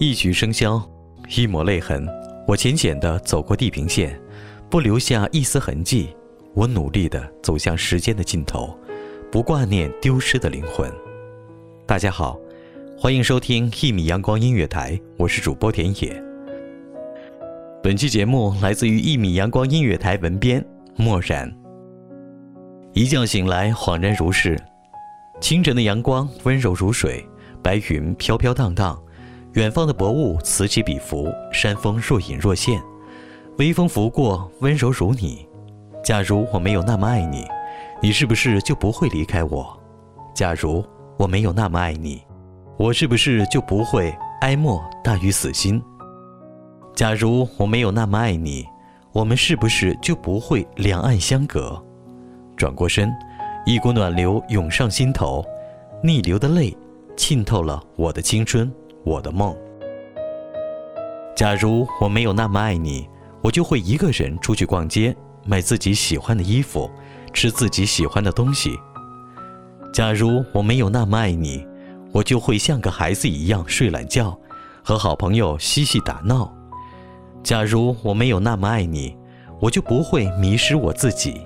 一曲笙箫，一抹泪痕。我浅浅的走过地平线，不留下一丝痕迹。我努力的走向时间的尽头，不挂念丢失的灵魂。大家好，欢迎收听一米阳光音乐台，我是主播田野。本期节目来自于一米阳光音乐台文编漠然。一觉醒来，恍然如是。清晨的阳光温柔如水，白云飘飘荡荡。远方的薄雾此起彼伏，山峰若隐若现，微风拂过，温柔如你。假如我没有那么爱你，你是不是就不会离开我？假如我没有那么爱你，我是不是就不会哀莫大于死心？假如我没有那么爱你，我们是不是就不会两岸相隔？转过身，一股暖流涌上心头，逆流的泪浸透了我的青春。我的梦。假如我没有那么爱你，我就会一个人出去逛街，买自己喜欢的衣服，吃自己喜欢的东西。假如我没有那么爱你，我就会像个孩子一样睡懒觉，和好朋友嬉戏打闹。假如我没有那么爱你，我就不会迷失我自己。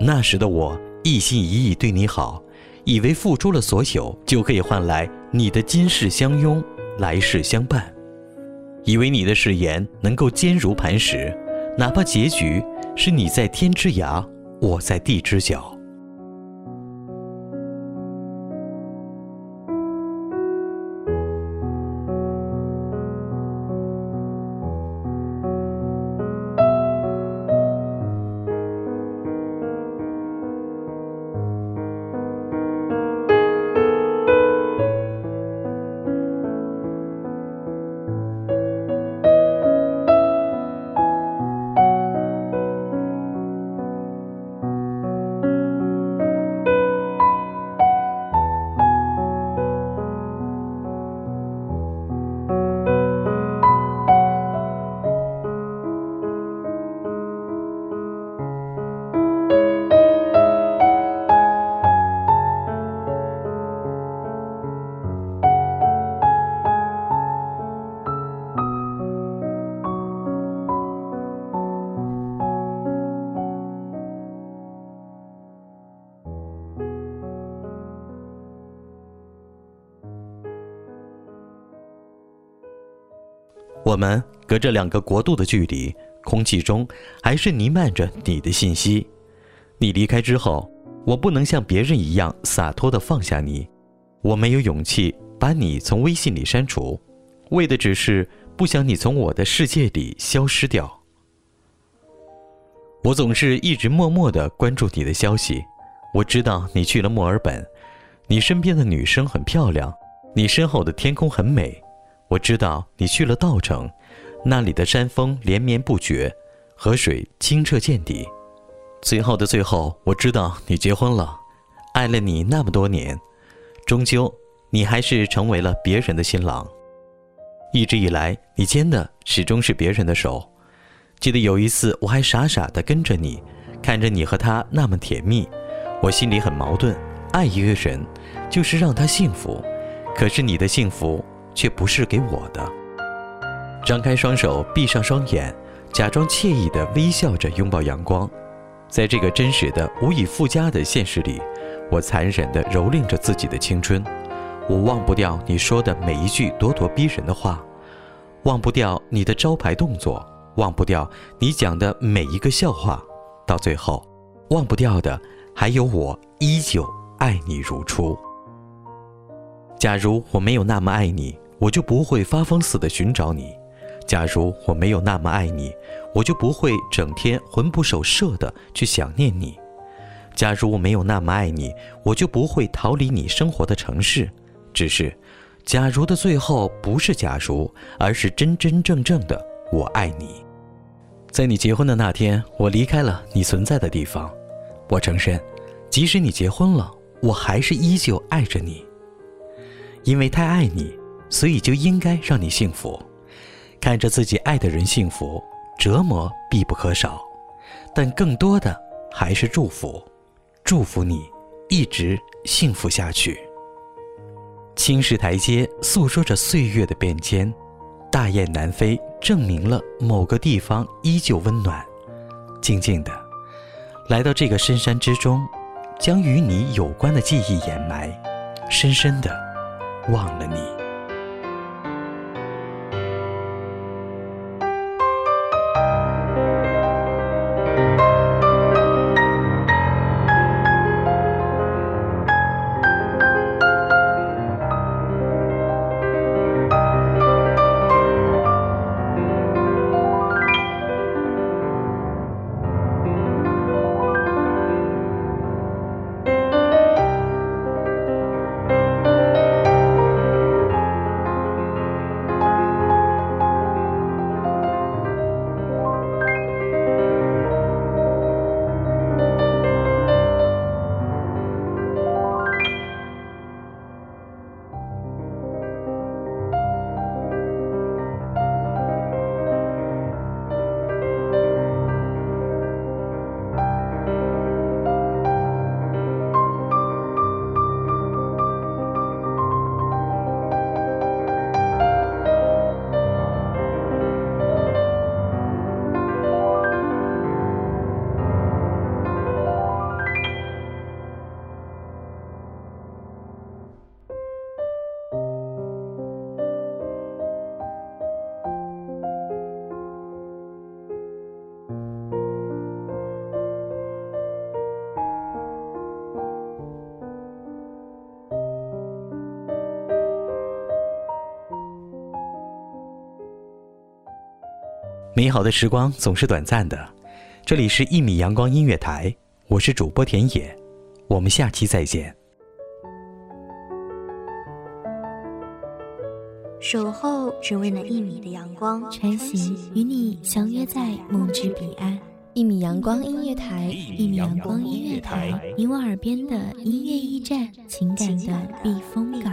那时的我一心一意对你好。以为付出了所有就可以换来你的今世相拥，来世相伴；以为你的誓言能够坚如磐石，哪怕结局是你在天之涯，我在地之角。我们隔着两个国度的距离，空气中还是弥漫着你的信息。你离开之后，我不能像别人一样洒脱地放下你，我没有勇气把你从微信里删除，为的只是不想你从我的世界里消失掉。我总是一直默默地关注你的消息，我知道你去了墨尔本，你身边的女生很漂亮，你身后的天空很美。我知道你去了稻城，那里的山峰连绵不绝，河水清澈见底。最后的最后，我知道你结婚了，爱了你那么多年，终究你还是成为了别人的新郎。一直以来，你牵的始终是别人的手。记得有一次，我还傻傻的跟着你，看着你和他那么甜蜜，我心里很矛盾。爱一个人，就是让他幸福，可是你的幸福。却不是给我的。张开双手，闭上双眼，假装惬意地微笑着拥抱阳光。在这个真实的、无以复加的现实里，我残忍地蹂躏着自己的青春。我忘不掉你说的每一句咄咄逼人的话，忘不掉你的招牌动作，忘不掉你讲的每一个笑话。到最后，忘不掉的还有我依旧爱你如初。假如我没有那么爱你，我就不会发疯似的寻找你。假如我没有那么爱你，我就不会整天魂不守舍的去想念你。假如我没有那么爱你，我就不会逃离你生活的城市。只是，假如的最后不是假如，而是真真正正的我爱你。在你结婚的那天，我离开了你存在的地方。我承认，即使你结婚了，我还是依旧爱着你。因为太爱你，所以就应该让你幸福。看着自己爱的人幸福，折磨必不可少，但更多的还是祝福，祝福你一直幸福下去。青石台阶诉说着岁月的变迁，大雁南飞证明了某个地方依旧温暖。静静的，来到这个深山之中，将与你有关的记忆掩埋，深深的忘了你。美好的时光总是短暂的，这里是《一米阳光音乐台》，我是主播田野，我们下期再见。守候只为那一米的阳光，晨行与你相约在梦之彼岸。一米阳光音乐台，一米阳光音乐台，你我耳边的音乐驿站，情感的避风港。